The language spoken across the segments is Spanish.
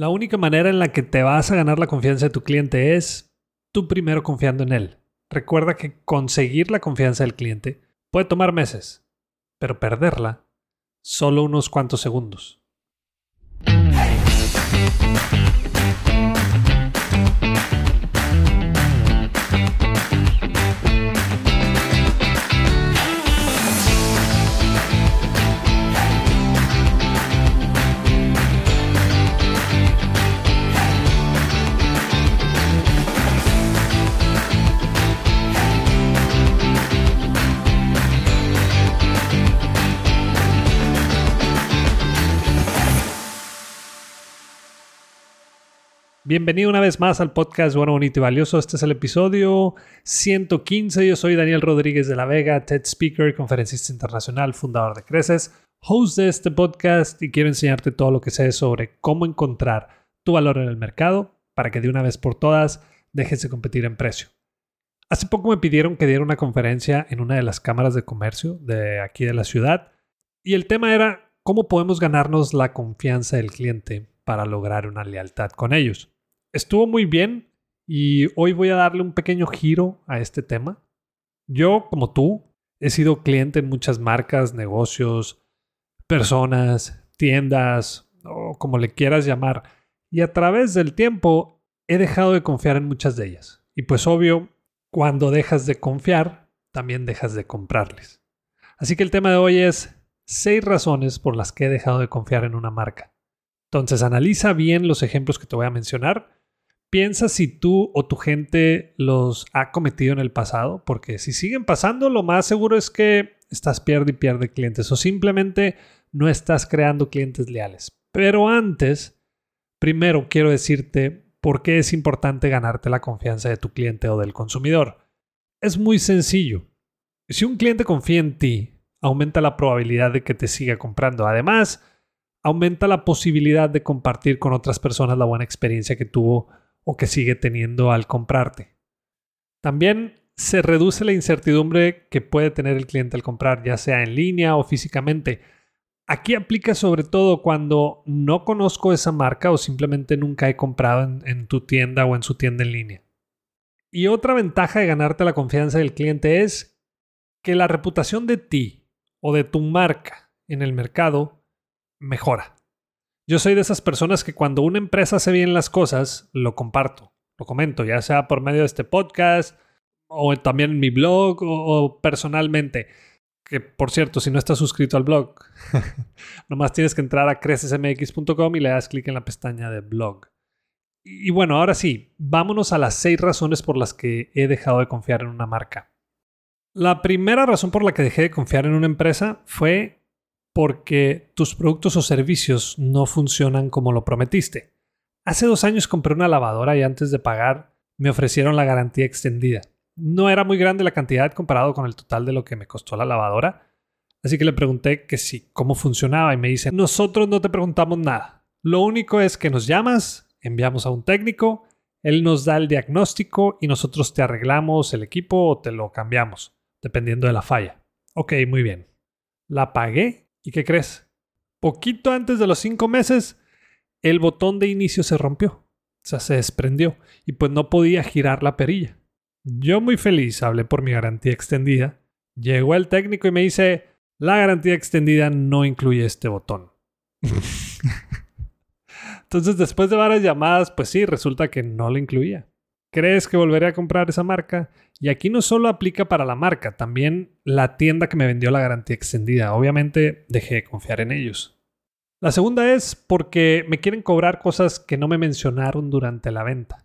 La única manera en la que te vas a ganar la confianza de tu cliente es tú primero confiando en él. Recuerda que conseguir la confianza del cliente puede tomar meses, pero perderla solo unos cuantos segundos. Bienvenido una vez más al podcast Bueno, Bonito y Valioso. Este es el episodio 115. Yo soy Daniel Rodríguez de la Vega, TED Speaker, conferencista internacional, fundador de Creces, host de este podcast y quiero enseñarte todo lo que sé sobre cómo encontrar tu valor en el mercado para que de una vez por todas dejes de competir en precio. Hace poco me pidieron que diera una conferencia en una de las cámaras de comercio de aquí de la ciudad y el tema era cómo podemos ganarnos la confianza del cliente para lograr una lealtad con ellos estuvo muy bien y hoy voy a darle un pequeño giro a este tema. Yo, como tú, he sido cliente en muchas marcas, negocios, personas, tiendas o como le quieras llamar. Y a través del tiempo he dejado de confiar en muchas de ellas. Y pues obvio, cuando dejas de confiar, también dejas de comprarles. Así que el tema de hoy es seis razones por las que he dejado de confiar en una marca. Entonces analiza bien los ejemplos que te voy a mencionar Piensa si tú o tu gente los ha cometido en el pasado, porque si siguen pasando, lo más seguro es que estás pierde y pierde clientes o simplemente no estás creando clientes leales. Pero antes, primero quiero decirte por qué es importante ganarte la confianza de tu cliente o del consumidor. Es muy sencillo. Si un cliente confía en ti, aumenta la probabilidad de que te siga comprando. Además, aumenta la posibilidad de compartir con otras personas la buena experiencia que tuvo o que sigue teniendo al comprarte. También se reduce la incertidumbre que puede tener el cliente al comprar, ya sea en línea o físicamente. Aquí aplica sobre todo cuando no conozco esa marca o simplemente nunca he comprado en, tu tienda o en su tienda en línea. Y otra ventaja de ganarte la confianza del cliente es que la reputación de ti o de tu marca en el mercado mejora. Yo soy de esas personas que cuando una empresa hace bien las cosas, lo comparto, lo comento, ya sea por medio de este podcast o también en mi blog o, personalmente. Que por cierto, si no estás suscrito al blog, nomás tienes que entrar a crecesmx.com y le das clic en la pestaña de blog. Y bueno, ahora sí, vámonos a las seis razones por las que he dejado de confiar en una marca. La primera razón por la que dejé de confiar en una empresa fue porque tus productos o servicios no funcionan como lo prometiste. Hace dos años compré una lavadora y antes de pagar me ofrecieron la garantía extendida. No era muy grande la cantidad comparado con el total de lo que me costó la lavadora, así que le pregunté que sí, cómo funcionaba y me dice, nosotros no te preguntamos nada. Lo único es que nos llamas, enviamos a un técnico, él nos da el diagnóstico y nosotros te arreglamos el equipo o te lo cambiamos, dependiendo de la falla. Ok, muy bien. La pagué ¿Y qué crees? Poquito antes de los cinco meses, el botón de inicio se rompió. O sea, se desprendió y pues no podía girar la perilla. Yo muy feliz hablé por mi garantía extendida. Llegó el técnico y me dice, la garantía extendida no incluye este botón. Entonces después de varias llamadas, pues sí, resulta que no lo incluía. ¿Crees que volveré a comprar esa marca? Y aquí no solo aplica para la marca, también la tienda que me vendió la garantía extendida. Obviamente dejé de confiar en ellos. La segunda es porque me quieren cobrar cosas que no me mencionaron durante la venta.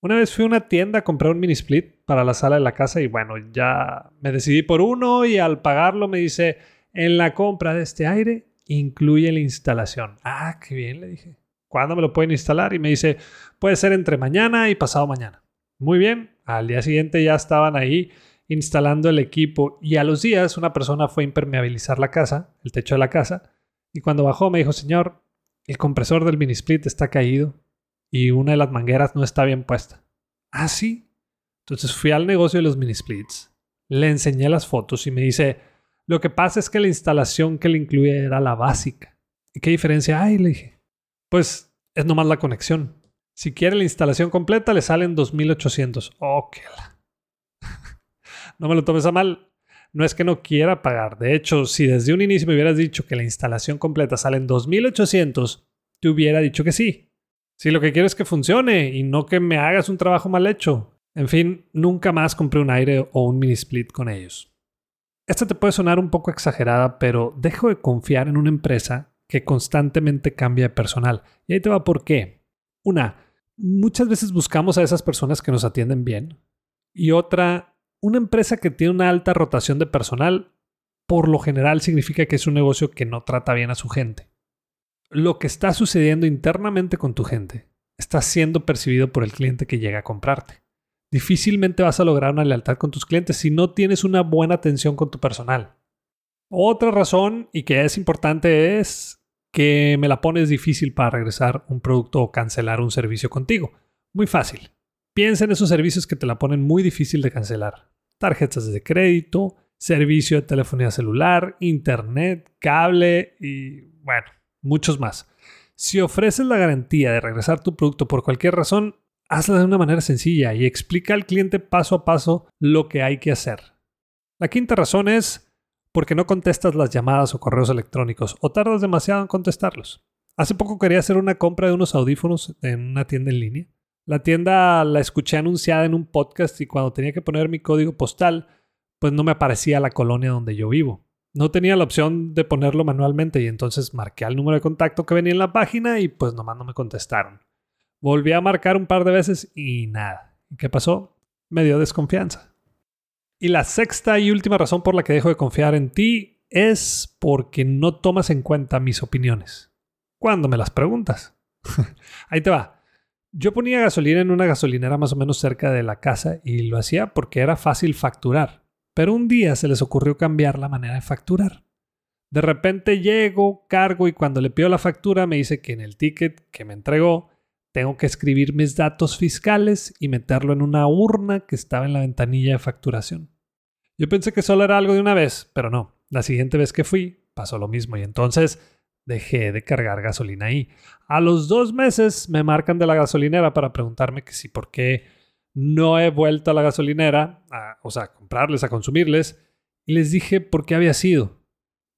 Una vez fui a una tienda a comprar un mini split para la sala de la casa y bueno, ya me decidí por uno y al pagarlo me dice, en la compra de este aire incluye la instalación. Ah, qué bien, le dije. ¿Cuándo me lo pueden instalar? Y me dice, puede ser entre mañana y pasado mañana. Muy bien, al día siguiente ya estaban ahí instalando el equipo y a los días una persona fue a impermeabilizar la casa, el techo de la casa, y cuando bajó me dijo, señor, el compresor del mini split está caído y una de las mangueras no está bien puesta. Ah, sí. Entonces fui al negocio de los mini splits, le enseñé las fotos y me dice, lo que pasa es que la instalación que le incluye era la básica. ¿Y qué diferencia hay? Le dije. Pues es nomás la conexión. Si quiere la instalación completa, le salen 2800. Ok. no me lo tomes a mal. No es que no quiera pagar. De hecho, si desde un inicio me hubieras dicho que la instalación completa sale en 2800, te hubiera dicho que sí. Si lo que quiero es que funcione y no que me hagas un trabajo mal hecho. En fin, nunca más compré un aire o un mini split con ellos. Esta te puede sonar un poco exagerada, pero dejo de confiar en una empresa que constantemente cambia de personal. Y ahí te va por qué. Una, muchas veces buscamos a esas personas que nos atienden bien. Y otra, una empresa que tiene una alta rotación de personal, por lo general significa que es un negocio que no trata bien a su gente. Lo que está sucediendo internamente con tu gente está siendo percibido por el cliente que llega a comprarte. Difícilmente vas a lograr una lealtad con tus clientes si no tienes una buena atención con tu personal. Otra razón, y que es importante, es que me la pones difícil para regresar un producto o cancelar un servicio contigo. Muy fácil. Piensa en esos servicios que te la ponen muy difícil de cancelar. Tarjetas de crédito, servicio de telefonía celular, internet, cable y bueno, muchos más. Si ofreces la garantía de regresar tu producto por cualquier razón, hazla de una manera sencilla y explica al cliente paso a paso lo que hay que hacer. La quinta razón es porque no contestas las llamadas o correos electrónicos o tardas demasiado en contestarlos. Hace poco quería hacer una compra de unos audífonos en una tienda en línea. La tienda la escuché anunciada en un podcast y cuando tenía que poner mi código postal, pues no me aparecía la colonia donde yo vivo. No tenía la opción de ponerlo manualmente y entonces marqué al número de contacto que venía en la página y pues nomás no me contestaron. Volví a marcar un par de veces y nada. ¿Y qué pasó? Me dio desconfianza. Y la sexta y última razón por la que dejo de confiar en ti es porque no tomas en cuenta mis opiniones. Cuando me las preguntas. Ahí te va. Yo ponía gasolina en una gasolinera más o menos cerca de la casa y lo hacía porque era fácil facturar. Pero un día se les ocurrió cambiar la manera de facturar. De repente llego, cargo y cuando le pido la factura me dice que en el ticket que me entregó tengo que escribir mis datos fiscales y meterlo en una urna que estaba en la ventanilla de facturación. Yo pensé que solo era algo de una vez, pero no. La siguiente vez que fui, pasó lo mismo y entonces dejé de cargar gasolina ahí. A los dos meses me marcan de la gasolinera para preguntarme que si por qué no he vuelto a la gasolinera, o sea, a comprarles, a consumirles, y les dije por qué había sido.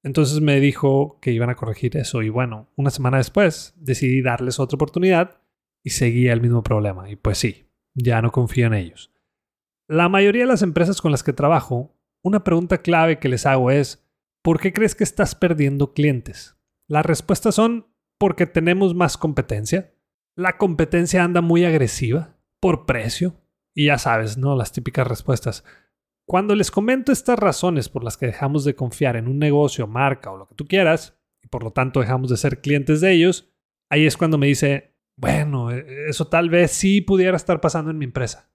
Entonces me dijo que iban a corregir eso y bueno, una semana después decidí darles otra oportunidad y seguía el mismo problema. Y pues sí, ya no confío en ellos. La mayoría de las empresas con las que trabajo, una pregunta clave que les hago es, ¿por qué crees que estás perdiendo clientes? Las respuestas son, porque tenemos más competencia. La competencia anda muy agresiva, por precio. Y ya sabes, ¿no? Las típicas respuestas. Cuando les comento estas razones por las que dejamos de confiar en un negocio, marca o lo que tú quieras, y por lo tanto dejamos de ser clientes de ellos, ahí es cuando me dice, bueno, e, eso tal vez sí pudiera estar pasando en mi empresa.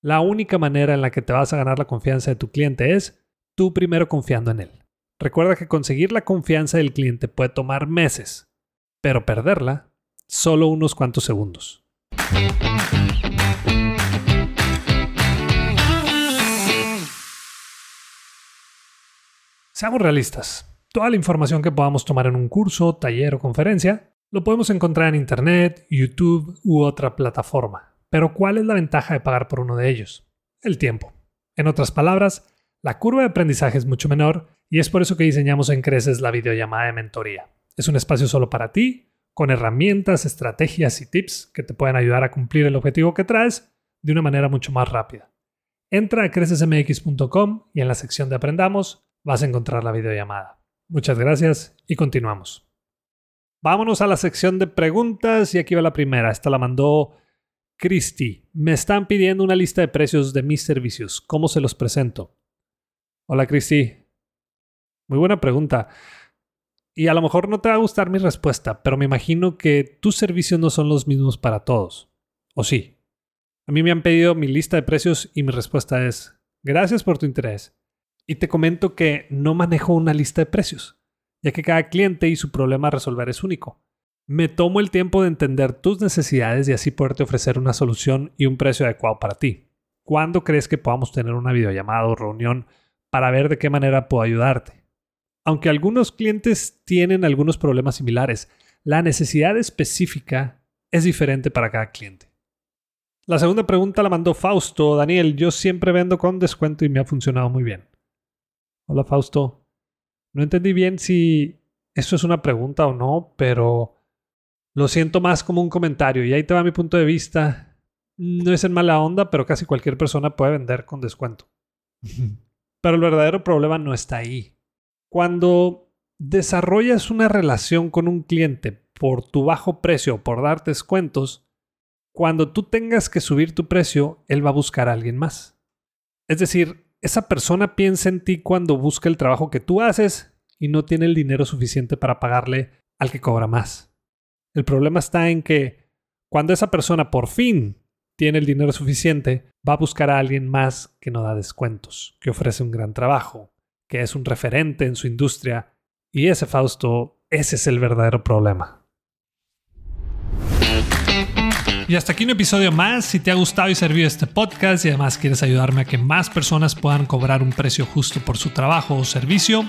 La única manera en la que te vas a ganar la confianza de tu cliente es tú primero confiando en él. Recuerda que conseguir la confianza del cliente puede tomar meses, pero perderla solo unos cuantos segundos. Seamos realistas. Toda la información que podamos tomar en un curso, taller o conferencia lo podemos encontrar en Internet, YouTube u otra plataforma. Pero ¿cuál es la ventaja de pagar por uno de ellos? El tiempo. En otras palabras, la curva de aprendizaje es mucho menor y es por eso que diseñamos en Creces la videollamada de mentoría. Es un espacio solo para ti, con herramientas, estrategias y tips que te pueden ayudar a cumplir el objetivo que traes de una manera mucho más rápida. Entra a crecesmx.com y en la sección de Aprendamos vas a encontrar la videollamada. Muchas gracias y continuamos. Vámonos a la sección de preguntas y aquí va la primera. Esta la mandó Christy. Me están pidiendo una lista de precios de mis servicios. ¿Cómo se los presento? Hola Christy. Muy buena pregunta. Y a lo mejor no te va a gustar mi respuesta, pero me imagino que tus servicios no son los mismos para todos. ¿O sí? A mí me han pedido mi lista de precios y mi respuesta es, gracias por tu interés. Y te comento que no manejo una lista de precios ya que cada cliente y su problema a resolver es único. Me tomo el tiempo de entender tus necesidades y así poderte ofrecer una solución y un precio adecuado para ti. ¿Cuándo crees que podamos tener una videollamada o reunión para ver de qué manera puedo ayudarte? Aunque algunos clientes tienen algunos problemas similares, la necesidad específica es diferente para cada cliente. La segunda pregunta la mandó Fausto. Daniel, yo siempre vendo con descuento y me ha funcionado muy bien. Hola Fausto. No entendí bien si eso es una pregunta o no, pero lo siento más como un comentario y ahí te va mi punto de vista. No es en mala onda, pero casi cualquier persona puede vender con descuento. pero el verdadero problema no está ahí. Cuando desarrollas una relación con un cliente por tu bajo precio o por dar descuentos, cuando tú tengas que subir tu precio, él va a buscar a alguien más. Es decir, esa persona piensa en ti cuando busca el trabajo que tú haces y no tiene el dinero suficiente para pagarle al que cobra más. El problema está en que cuando esa persona por fin tiene el dinero suficiente, va a buscar a alguien más que no da descuentos, que ofrece un gran trabajo, que es un referente en su industria. Y ese Fausto, ese es el verdadero problema. Y hasta aquí un episodio más. Si te ha gustado y servido este podcast y además quieres ayudarme a que más personas puedan cobrar un precio justo por su trabajo o servicio,